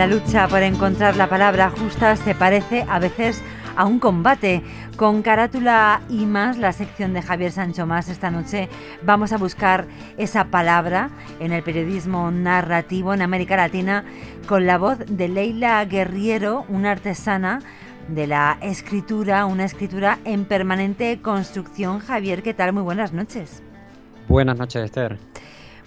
La lucha por encontrar la palabra justa se parece a veces a un combate. Con carátula y más, la sección de Javier Sancho Más esta noche vamos a buscar esa palabra en el periodismo narrativo en América Latina con la voz de Leila Guerriero, una artesana de la escritura, una escritura en permanente construcción. Javier, ¿qué tal? Muy buenas noches. Buenas noches, Esther.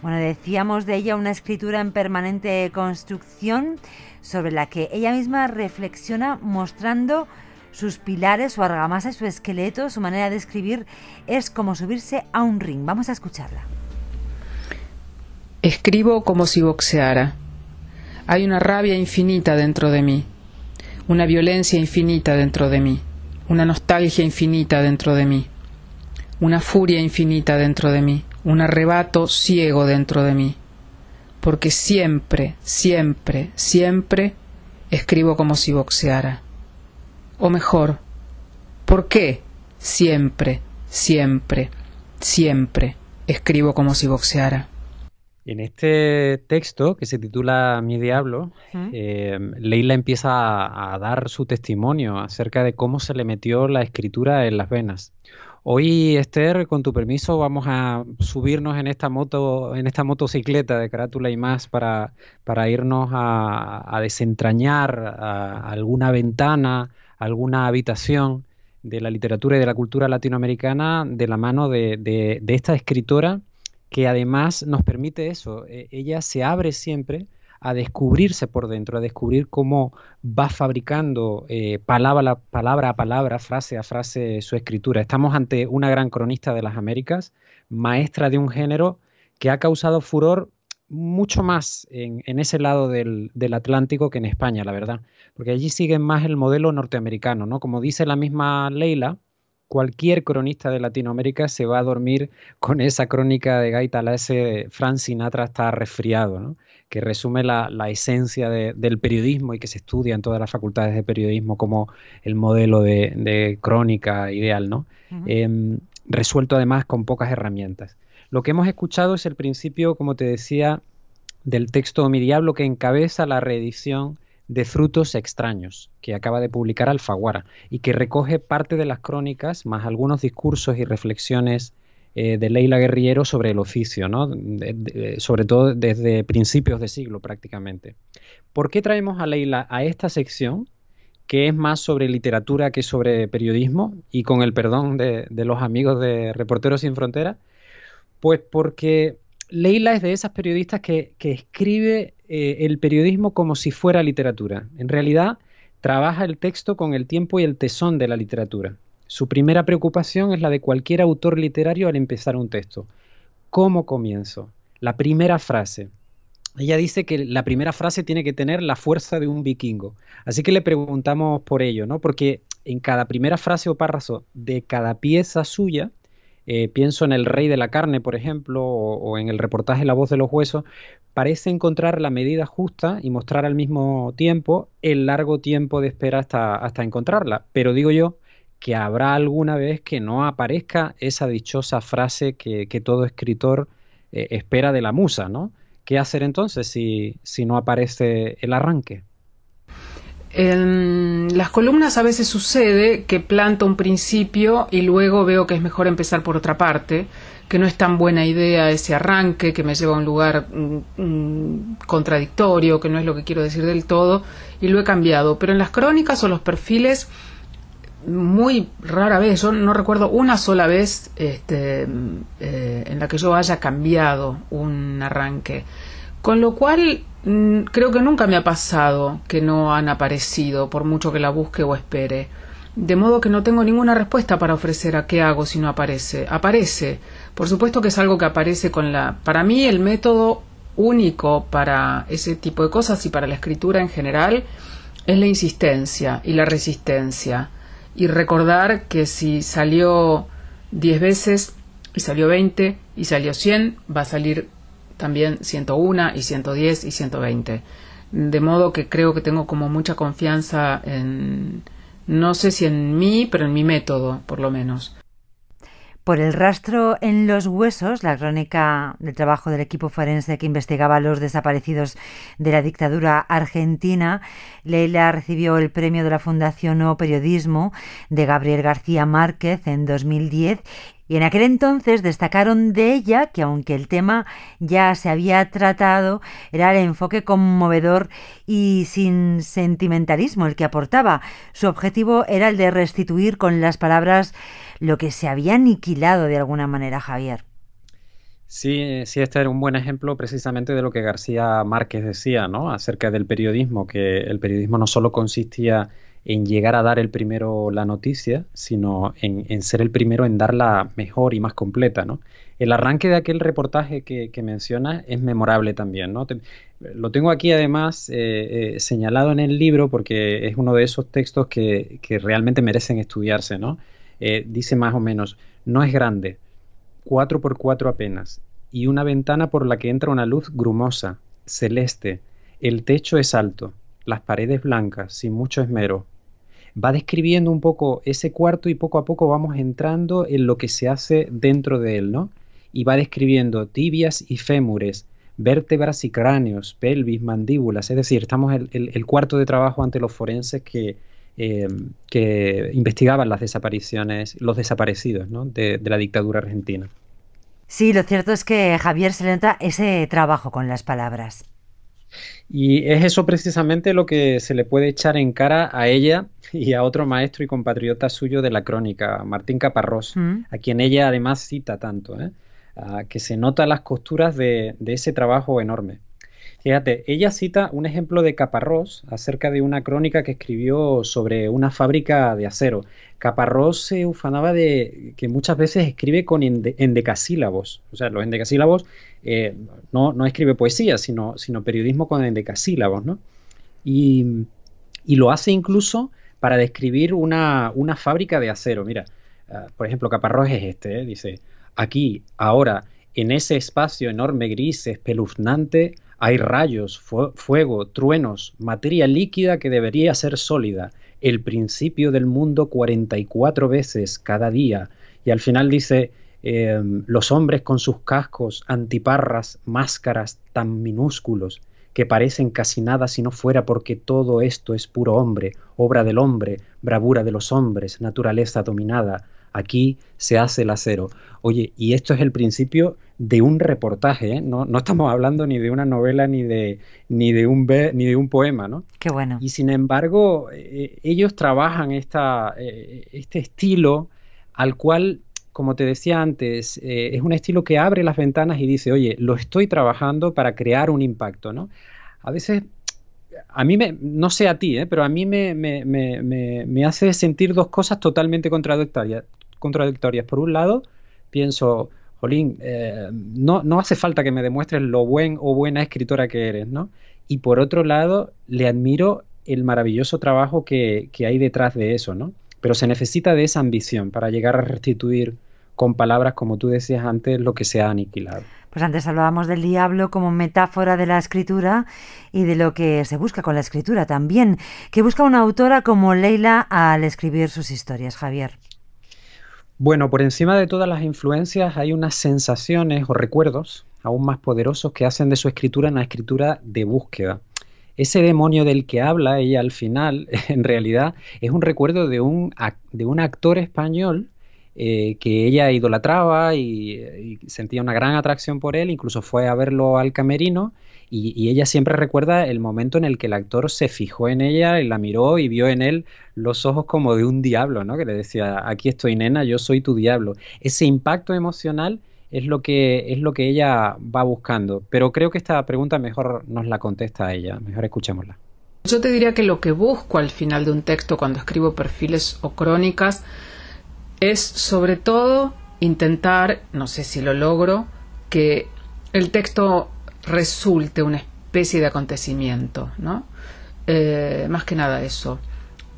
Bueno, decíamos de ella una escritura en permanente construcción sobre la que ella misma reflexiona mostrando sus pilares, su argamasa, su esqueleto, su manera de escribir es como subirse a un ring. Vamos a escucharla. Escribo como si boxeara. Hay una rabia infinita dentro de mí, una violencia infinita dentro de mí, una nostalgia infinita dentro de mí, una furia infinita dentro de mí, un arrebato ciego dentro de mí, porque siempre, siempre, siempre escribo como si boxeara. O mejor, ¿por qué siempre, siempre, siempre escribo como si boxeara? En este texto que se titula Mi Diablo, eh, Leila empieza a, a, dar su testimonio acerca de cómo se le metió la escritura en las venas. Hoy, Esther, con tu permiso, vamos a subirnos en esta moto, en esta motocicleta de carátula y más para, para irnos a, desentrañar a alguna ventana, alguna habitación de la literatura y de la cultura latinoamericana de la mano de, de, de esta escritora que además nos permite eso. E, ella se abre siempre a descubrirse por dentro, a descubrir cómo va fabricando eh, palabra, a palabra, frase a frase su escritura. Estamos ante una gran cronista de las Américas, maestra de un género que ha causado furor mucho más en, en ese lado del, del, Atlántico que en España, la verdad, porque allí siguen más el modelo norteamericano, ¿no? Como dice la misma Leila, cualquier cronista de Latinoamérica se va a dormir con esa crónica de Gaita la ese Frank Sinatra está resfriado, ¿no? que resume la, la esencia de, del periodismo y que se estudia en todas las facultades de periodismo como el modelo de, de crónica ideal, ¿no? Uh -huh. eh, resuelto además con pocas herramientas. Lo que hemos escuchado es el principio, como te decía, del texto Mi Diablo que encabeza la reedición de Frutos Extraños, que acaba de publicar Alfaguara, y que recoge parte de las crónicas, más algunos discursos y reflexiones eh, de Leila Guerriero sobre el oficio, ¿no? sobre todo desde principios de siglo prácticamente. ¿Por qué traemos a Leila a esta sección? que es más sobre literatura que sobre periodismo, y con el perdón de, de los amigos de Reporteros Sin Fronteras, pues porque Leila es de esas periodistas que, que escribe eh, el periodismo como si fuera literatura. En realidad, trabaja el texto con el tiempo y el tesón de la literatura. Su primera preocupación es la de cualquier autor literario al empezar un texto. ¿Cómo comienzo? La primera frase. Ella dice que la primera frase tiene que tener la fuerza de un vikingo. Así que le preguntamos por ello, ¿no? Porque en cada primera frase o párrafo de cada pieza suya, eh, pienso en El Rey de la Carne, por ejemplo, o, en el reportaje La Voz de los Huesos, parece encontrar la medida justa y mostrar al mismo tiempo el largo tiempo de espera hasta, hasta encontrarla. Pero digo yo que habrá alguna vez que no aparezca esa dichosa frase que, que todo escritor eh, espera de la musa, ¿no? ¿Qué hacer entonces si, si no aparece el arranque? En las columnas a veces sucede que planto un principio y luego veo que es mejor empezar por otra parte, que no es tan buena idea ese arranque, que me lleva a un lugar mm, contradictorio, que no es lo que quiero decir del todo, y lo he cambiado. Pero en las crónicas o los perfiles, muy rara vez, yo no recuerdo una sola vez este, eh, en la que yo haya cambiado un arranque. Con lo cual, mmm, creo que nunca me ha pasado que no han aparecido, por mucho que la busque o espere. De modo que no tengo ninguna respuesta para ofrecer a qué hago si no aparece. Aparece. Por supuesto que es algo que aparece con la... Para mí el método único para ese tipo de cosas y para la escritura en general es la insistencia y la resistencia. Y recordar que si salió 10 veces y salió 20 y salió 100, va a salir también 101 y 110 y 120. De modo que creo que tengo como mucha confianza en, no sé si en mí, pero en mi método, por lo menos. Por el rastro en los huesos, la crónica del trabajo del equipo forense que investigaba a los desaparecidos de la dictadura argentina, Leila recibió el premio de la Fundación O Periodismo de Gabriel García Márquez en 2010 y en aquel entonces destacaron de ella que aunque el tema ya se había tratado, era el enfoque conmovedor y sin sentimentalismo el que aportaba. Su objetivo era el de restituir con las palabras lo que se había aniquilado de alguna manera, Javier. Sí, sí, este era un buen ejemplo precisamente de lo que García Márquez decía, ¿no? Acerca del periodismo, que el periodismo no solo consistía en llegar a dar el primero la noticia, sino en, ser el primero en darla mejor y más completa, ¿no? El arranque de aquel reportaje que, que mencionas es memorable también, ¿no? lo tengo aquí además eh, eh, señalado en el libro porque es uno de esos textos que, realmente merecen estudiarse, ¿no? Eh, dice más o menos, no es grande, cuatro por cuatro apenas, y una ventana por la que entra una luz grumosa, celeste, el techo es alto, las paredes blancas, sin mucho esmero, va describiendo un poco ese cuarto y poco a poco vamos entrando en lo que se hace dentro de él, ¿no? Y va describiendo tibias y fémures, vértebras y cráneos, pelvis, mandíbulas, es decir, estamos en el, cuarto de trabajo ante los forenses que, eh, que investigaban las desapariciones, los desaparecidos ¿no? de, de la dictadura argentina. Sí, lo cierto es que Javier se le nota ese trabajo con las palabras. Y es eso precisamente lo que se le puede echar en cara a ella y a otro maestro y compatriota suyo de la crónica, Martín Caparrós, mm. a quien ella además cita tanto, ¿eh? que se nota las costuras de ese trabajo enorme. Fíjate, ella cita un ejemplo de Caparrós acerca de una crónica que escribió sobre una fábrica de acero. Caparrós se ufanaba de que muchas veces escribe con endecasílabos. O sea, los endecasílabos eh, no, no, escribe poesía, sino, sino periodismo con endecasílabos, ¿no? Y, lo hace incluso para describir una, fábrica de acero. Mira, ah, por ejemplo, Caparrós es este, ¿eh? dice, aquí, ahora, en ese espacio enorme gris, espeluznante, hay rayos, fuego, truenos, materia líquida que debería ser sólida, el principio del mundo 44 veces cada día. Y al final dice, em, los hombres con sus cascos, antiparras, máscaras tan minúsculos, que parecen casi nada si no fuera porque todo esto es puro hombre, obra del hombre, bravura de los hombres, naturaleza dominada, Aquí se hace el acero. Oye, y esto es el principio de un reportaje, ¿eh? no, no, estamos hablando ni de una novela ni de, ni de, un, ni de un poema, ¿no? Qué bueno. Y sin embargo, eh, ellos trabajan esta, eh, este estilo al cual, como te decía antes, es un estilo que abre las ventanas y dice, oye, lo estoy trabajando para crear un impacto, ¿no? A veces a mí me, no sé a ti, pero a mí me, me, me, me, hace sentir dos cosas totalmente contradictorias contradictorias. Por un lado, pienso, Jolín, eh, no, no hace falta que me demuestres lo buen o buena escritora que eres, ¿no? Y por otro lado, le admiro el maravilloso trabajo que, que hay detrás de eso, ¿no? Pero se necesita de esa ambición para llegar a restituir con palabras, como tú decías antes, lo que se ha aniquilado. Pues antes hablábamos del diablo como metáfora de la escritura y de lo que se busca con la escritura también, que busca una autora como Leila al escribir sus historias, Javier. Bueno, por encima de todas las influencias hay unas sensaciones o recuerdos aún más poderosos que hacen de su escritura una escritura de búsqueda. Ese demonio del que habla ella al final, en realidad, es un recuerdo de un, de un actor español eh, que ella idolatraba y, y, sentía una gran atracción por él, incluso fue a verlo al camerino y, ella siempre recuerda el momento en el que el actor se fijó en ella y la miró y vio en él los ojos como de un diablo, ¿no? Que le decía, aquí estoy nena, yo soy tu diablo. Ese impacto emocional es lo que es lo que ella va buscando. Pero creo que esta pregunta mejor nos la contesta ella. Mejor escuchémosla. Yo te diría que lo que busco al final de un texto cuando escribo perfiles o crónicas es sobre todo intentar, no sé si lo logro, que el texto resulte una especie de acontecimiento, ¿no? Eh, más que nada eso.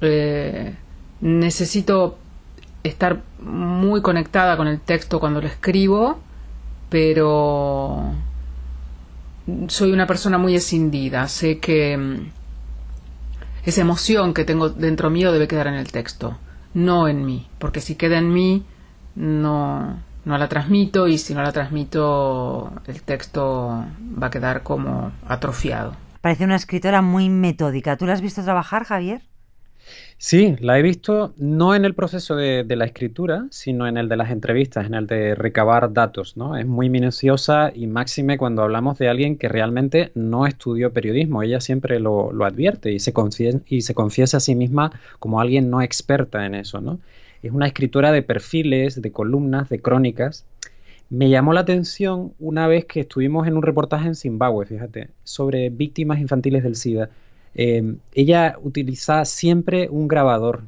Eh, necesito estar muy conectada con el texto cuando lo escribo, pero soy una persona muy escindida. Sé que mm, esa emoción que tengo dentro mío debe quedar en el texto, no en mí, porque si queda en mí no, no la transmito y si no la transmito el texto va a quedar como atrofiado. Parece una escritora muy metódica. ¿Tú la has visto trabajar, Javier? Sí, la he visto no en el proceso de, la escritura, sino en el de las entrevistas, en el de recabar datos, ¿no? Es muy minuciosa y máxime cuando hablamos de alguien que realmente no estudió periodismo. Ella siempre lo, advierte y se, y se confiesa a sí misma como alguien no experta en eso, ¿no? Es una escritora de perfiles, de columnas, de crónicas. Me llamó la atención una vez que estuvimos en un reportaje en Zimbabue, fíjate, sobre víctimas infantiles del SIDA Em, ella utilizaba siempre un grabador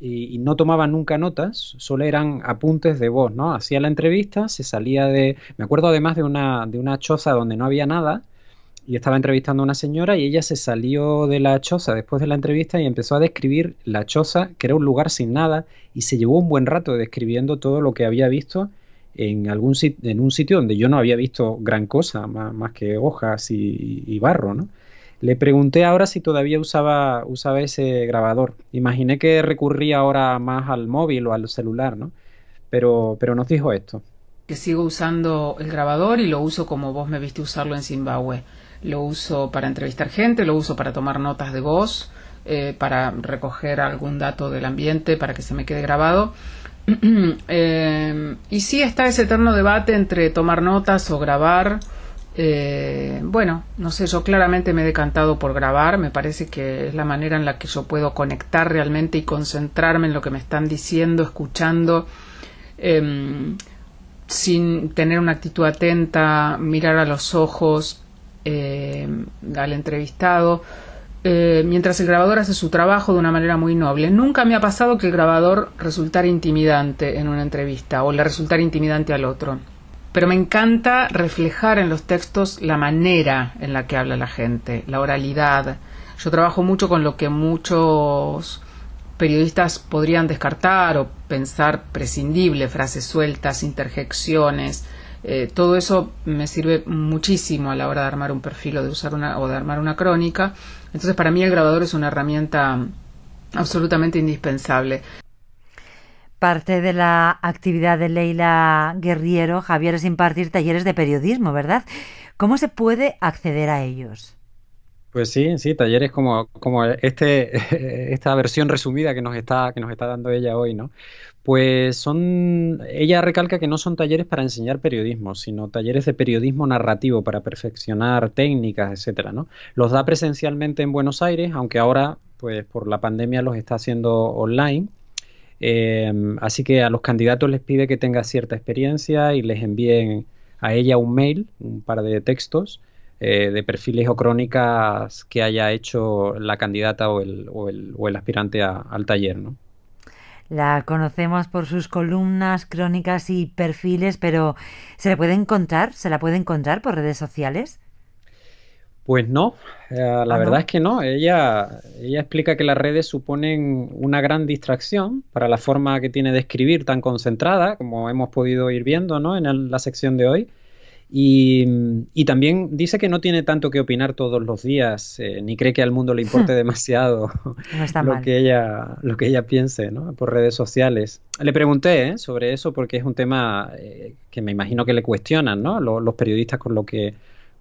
y, no tomaba nunca notas, solo eran apuntes de voz, ¿no? Hacía la entrevista, se salía de... Me acuerdo además de una, de una choza donde no había nada y estaba entrevistando a una señora y ella se salió de la choza después de la entrevista y empezó a describir la choza, que era un lugar sin nada, y se llevó un buen rato describiendo todo lo que había visto en, algún en un sitio donde yo no había visto gran cosa, más, que hojas y, y barro, ¿no? Le pregunté ahora si todavía usaba, usaba ese grabador. Imaginé que recurría ahora más al móvil o al celular, ¿no? Pero, pero nos dijo esto. Que sigo usando el grabador y lo uso como vos me viste usarlo en Zimbabue. Lo uso para entrevistar gente, lo uso para tomar notas de voz, eh, para recoger algún dato del ambiente, para que se me quede grabado. Eh, y sí está ese eterno debate entre tomar notas o grabar eh, bueno, no sé, yo claramente me he decantado por grabar, me parece que es la manera en la que yo puedo conectar realmente y concentrarme en lo que me están diciendo, escuchando, em, sin tener una actitud atenta, mirar a los ojos em, al entrevistado, eh, mientras el grabador hace su trabajo de una manera muy noble. Nunca me ha pasado que el grabador resultara intimidante en una entrevista o le resultara intimidante al otro pero me encanta reflejar en los textos la manera en la que habla la gente, la oralidad. Yo trabajo mucho con lo que muchos periodistas podrían descartar o pensar prescindible, frases sueltas, interjecciones. Eh, todo eso me sirve muchísimo a la hora de armar un perfil o de usar una o de armar una crónica. Entonces, para mí el grabador es una herramienta absolutamente indispensable. Parte de la actividad de Leila Guerriero, Javier, es impartir talleres de periodismo, ¿verdad? ¿Cómo se puede acceder a ellos? Pues sí, sí, talleres como, como este, esta versión resumida que nos está, que nos está dando ella hoy, ¿no? Pues son, ella recalca que no son talleres para enseñar periodismo, sino talleres de periodismo narrativo para perfeccionar técnicas, etcétera, ¿no? Los da presencialmente en Buenos Aires, aunque ahora, pues por la pandemia los está haciendo online Em, así que a los candidatos les pide que tenga cierta experiencia y les envíen a ella un mail, un par de textos eh, de perfiles o crónicas que haya hecho la candidata o el, o el, aspirante al taller. ¿no? La conocemos por sus columnas, crónicas y perfiles, pero ¿se la puede encontrar? ¿Se la puede encontrar por redes sociales? Pues no, eh, la verdad es que no. Ella, ella explica que las redes suponen una gran distracción para la forma que tiene de escribir tan concentrada, como hemos podido ir viendo ¿no? en la sección de hoy. Y, también dice que no tiene tanto que opinar todos los días, eh, ni cree que al mundo le importe demasiado lo, que ella, lo que ella piense ¿no? por redes sociales. Le pregunté ¿eh? sobre eso porque es un tema que me imagino que le cuestionan ¿no? los, los periodistas con lo que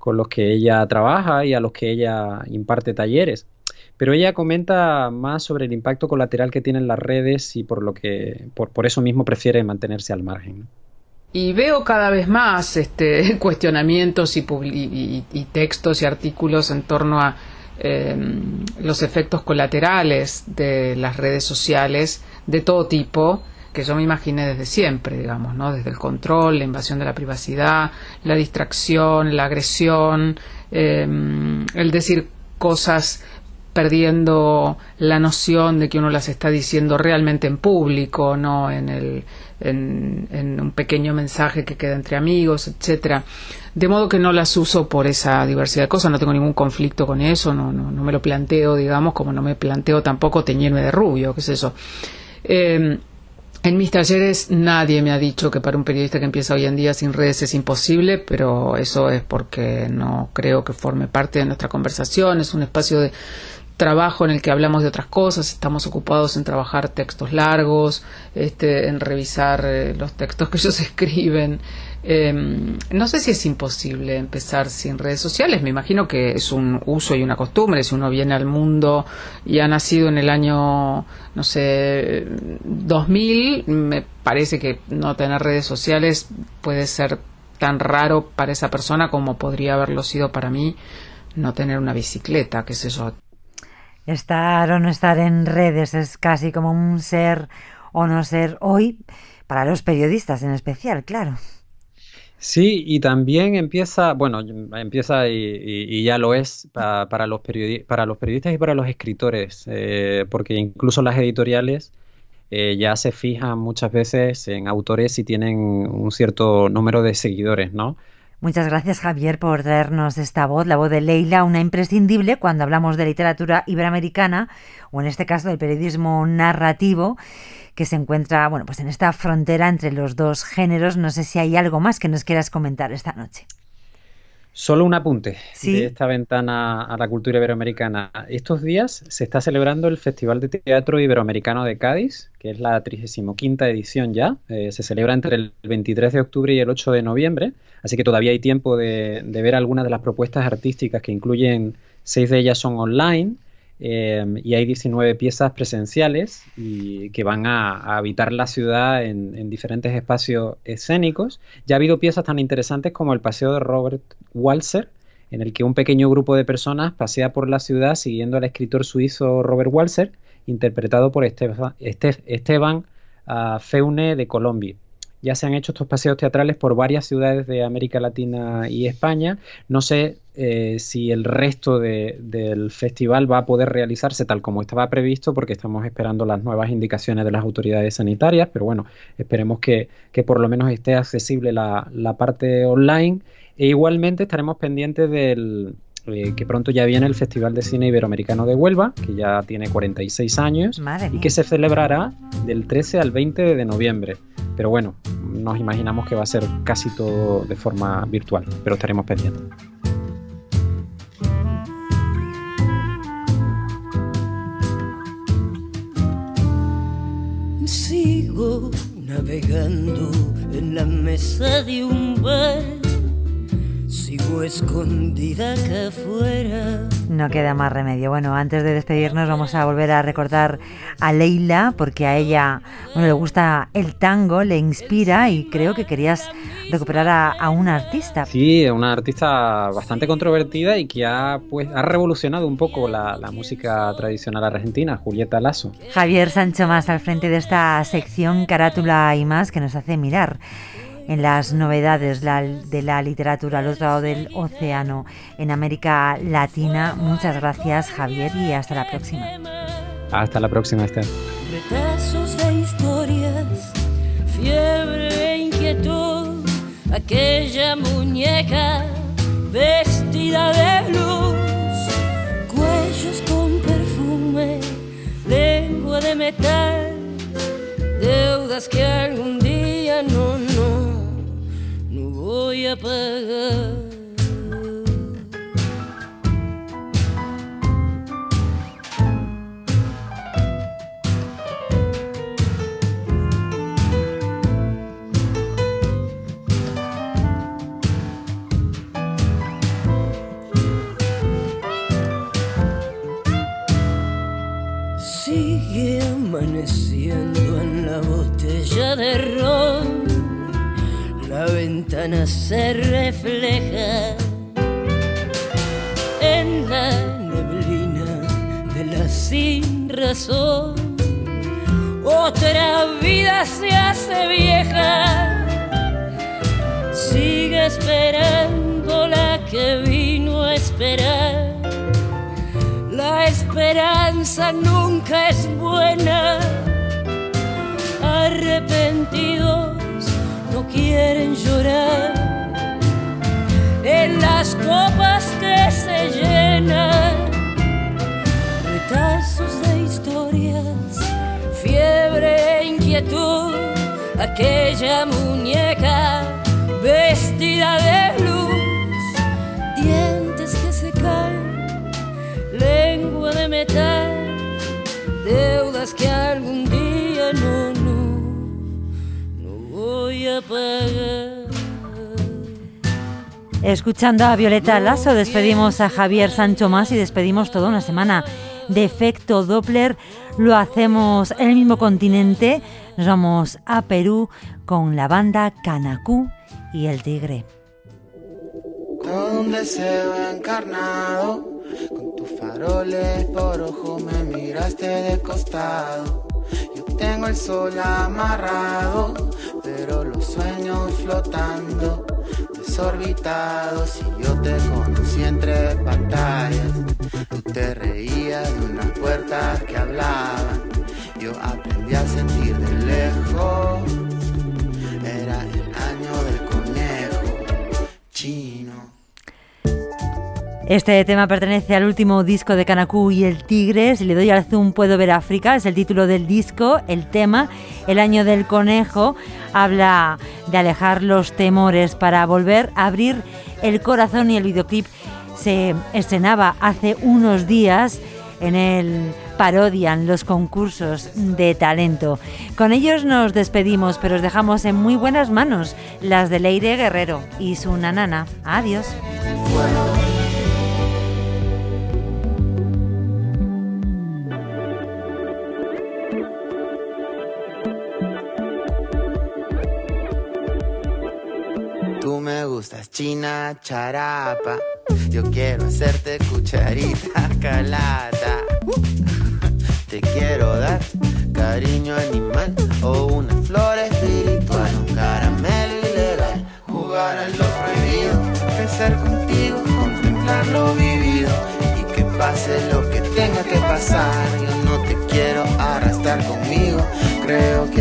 con los que ella trabaja y a los que ella imparte talleres. Pero ella comenta más sobre el impacto colateral que tienen las redes y por lo que por, eso mismo prefiere mantenerse al margen. Y veo cada vez más este, cuestionamientos y, y, textos y artículos en torno a em, los efectos colaterales de las redes sociales de todo tipo que yo me imaginé desde siempre, digamos, ¿no? Desde el control, la invasión de la privacidad, la distracción, la agresión, em, el decir cosas perdiendo la noción de que uno las está diciendo realmente en público, no en, el, en, un pequeño mensaje que queda entre amigos, etcétera. De modo que no las uso por esa diversidad de cosas, no tengo ningún conflicto con eso, no, no, no me lo planteo, digamos, como no me planteo tampoco teñirme de rubio, qué es eso. Eh, en mis talleres nadie me ha dicho que para un periodista que empieza hoy en día sin redes es imposible, pero eso es porque no creo que forme parte de nuestra conversación. Es un espacio de, trabajo en el que hablamos de otras cosas, estamos ocupados en trabajar textos largos, este, en revisar eh, los textos que ellos escriben. Em, no sé si es imposible empezar sin redes sociales, me imagino que es un uso y una costumbre, si uno viene al mundo y ha nacido en el año, no sé, 2000, me parece que no tener redes sociales puede ser tan raro para esa persona como podría haberlo sido para mí no tener una bicicleta, qué sé yo. Estar o no estar en redes es casi como un ser o no ser hoy, para los periodistas en especial, claro. Sí, y también empieza, bueno, empieza y, ya lo es para, los para los periodistas y para los escritores, eh, porque incluso las editoriales eh, ya se fijan muchas veces en autores y tienen un cierto número de seguidores, ¿no? Muchas gracias Javier por traernos esta voz, la voz de Leila, una imprescindible cuando hablamos de literatura iberoamericana o en este caso del periodismo narrativo que se encuentra, bueno, pues en esta frontera entre los dos géneros. No sé si hay algo más que nos quieras comentar esta noche. Solo un apunte de esta ventana a la cultura iberoamericana. Estos días se está celebrando el Festival de Teatro Iberoamericano de Cádiz, que es la 35 edición ya. Eh, se celebra entre el 23 de octubre y el 8 de noviembre, así que todavía hay tiempo de, de ver algunas de las propuestas artísticas que incluyen, seis de ellas son online Em, y hay 19 piezas presenciales que van a, habitar la ciudad en, diferentes espacios escénicos. Ya ha habido piezas tan interesantes como el Paseo de Robert Walser, en el que un pequeño grupo de personas pasea por la ciudad siguiendo al escritor suizo Robert Walser, interpretado por Esteban, Esteban ah, Feune de Colombia. Ya se han hecho estos paseos teatrales por varias ciudades de América Latina y España. No sé eh, si el resto del festival va a poder realizarse tal como estaba previsto, porque estamos esperando las nuevas indicaciones de las autoridades sanitarias, pero bueno, esperemos que, por lo menos esté accesible la, la parte online. E igualmente estaremos pendientes del, eh, que pronto ya viene el Festival de Cine Iberoamericano de Huelva, que ya tiene 46 años y que se celebrará del 13 al 20 de noviembre. Pero bueno, nos imaginamos que va a ser casi todo de forma virtual, pero estaremos pendientes. Sigo navegando en la mesa de un bar Sigo escondida acá afuera. No queda más remedio. Bueno, antes de despedirnos vamos a volver a recordar a Leila porque a ella bueno, le gusta el tango, le inspira y creo que querías recuperar a, una artista. Sí, una artista bastante controvertida y que ha, pues, ha revolucionado un poco la, la música tradicional argentina, Julieta Lazo. Javier Sancho más al frente de esta sección Carátula y más que nos hace mirar en las novedades de la literatura al otro lado del océano en América Latina. Muchas gracias Javier y hasta la próxima. Hasta la próxima, Esther. Retazos de historias, fiebre e inquietud, aquella muñeca vestida de luz, cuellos con perfume, lengua de metal, deudas que algún día no, no voy a ventana se refleja en la neblina de la sin razón. Otra vida se hace vieja, sigue esperando la que vino a esperar. La esperanza nunca es buena, arrepentido quieren llorar. En las copas que se llenan, retazos de historias, fiebre e inquietud, aquella muñeca vestida de luz, Escuchando a Violeta Lasso, despedimos a Javier Sancho Más y despedimos toda una semana de efecto Doppler. Lo hacemos en el mismo continente. Nos vamos a Perú con la banda Canacú y el Tigre. Todo un deseo encarnado, con tus faroles por ojo me miraste de costado. Yo tengo el sol amarrado, pero los sueños flotando, desorbitados. Y yo te conocí entre pantallas, tú te reías de unas puertas que hablaban. Yo aprendí a sentir de lejos, era el año del conejo chino. Este tema pertenece al último disco de Kanakú y el Tigre. Si le doy al zoom puedo ver África, es el título del disco. El tema, El año del conejo, habla de alejar los temores para volver a abrir el corazón y el videoclip se estrenaba hace unos días en el parodian los concursos de talento. Con ellos nos despedimos, pero os dejamos en muy buenas manos, las de Leire Guerrero y su nanana. Adiós. Gustas china charapa. Yo quiero hacerte cucharita calata. Te quiero dar cariño animal o una flor espiritual, un caramelo ilegal. Jugar a lo prohibido, crecer contigo, contemplar lo vivido y que pase lo que tenga que pasar. Yo no te quiero arrastrar conmigo, creo que